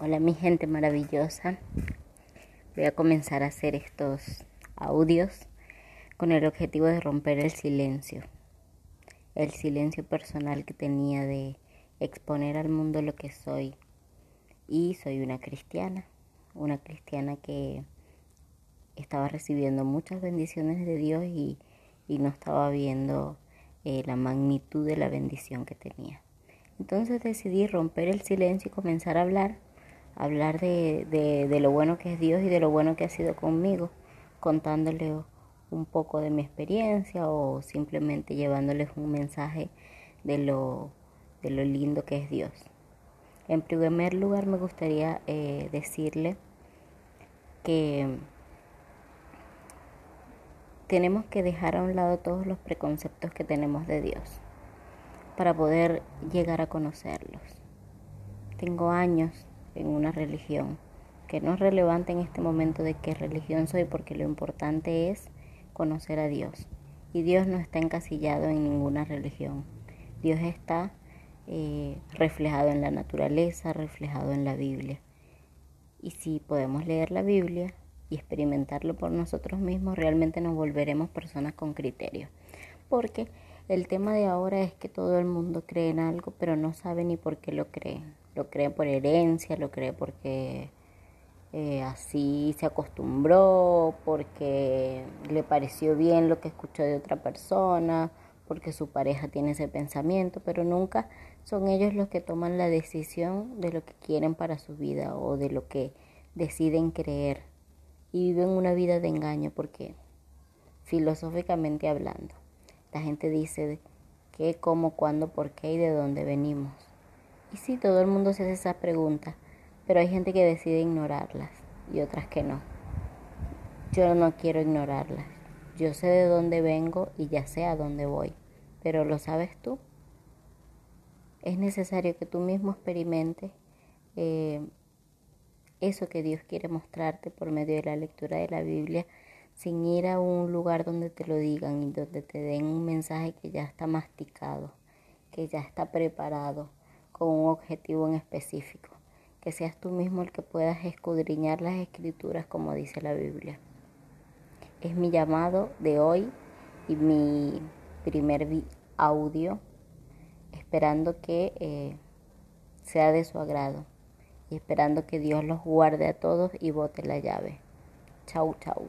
Hola mi gente maravillosa. Voy a comenzar a hacer estos audios con el objetivo de romper el silencio. El silencio personal que tenía de exponer al mundo lo que soy. Y soy una cristiana. Una cristiana que estaba recibiendo muchas bendiciones de Dios y, no estaba viendo eh, la magnitud de la bendición que tenía. Entonces decidí romper el silencio y comenzar a hablar hablar de, de, lo bueno que es Dios y de lo bueno que ha sido conmigo, contándole un poco de mi experiencia o simplemente llevándoles un mensaje de lo, de lo lindo que es Dios. En primer lugar me gustaría eh, decirle que tenemos que dejar a un lado todos los preconceptos que tenemos de Dios para poder llegar a conocerlos. Tengo años en una religión, que no es relevante en este momento de qué religión soy, porque lo importante es conocer a Dios. Y Dios no está encasillado en ninguna religión. Dios está eh, reflejado en la naturaleza, reflejado en la Biblia. Y si podemos leer la Biblia y experimentarlo por nosotros mismos, realmente nos volveremos personas con criterio. Porque el tema de ahora es que todo el mundo cree en algo, pero no sabe ni por qué lo creen. Lo cree por herencia, lo cree porque eh, así se acostumbró, porque le pareció bien lo que escuchó de otra persona, porque su pareja tiene ese pensamiento, pero nunca son ellos los que toman la decisión de lo que quieren para su vida o de lo que deciden creer. Y viven una vida de engaño porque filosóficamente hablando, la gente dice qué, cómo, cuándo, por qué y de dónde venimos. Y sí, todo el mundo se hace esa pregunta, pero hay gente que decide ignorarlas y otras que no. Yo no quiero ignorarlas. Yo sé de dónde vengo y ya sé a dónde voy, pero ¿lo sabes tú? Es necesario que tú mismo experimentes eh, eso que Dios quiere mostrarte por medio de la lectura de la Biblia sin ir a un lugar donde te lo digan y donde te den un mensaje que ya está masticado, que ya está preparado con un objetivo en específico, que seas tú mismo el que puedas escudriñar las escrituras como dice la Biblia. Es mi llamado de hoy y mi primer audio, esperando que eh, sea de su agrado y esperando que Dios los guarde a todos y bote la llave. Chau, chau.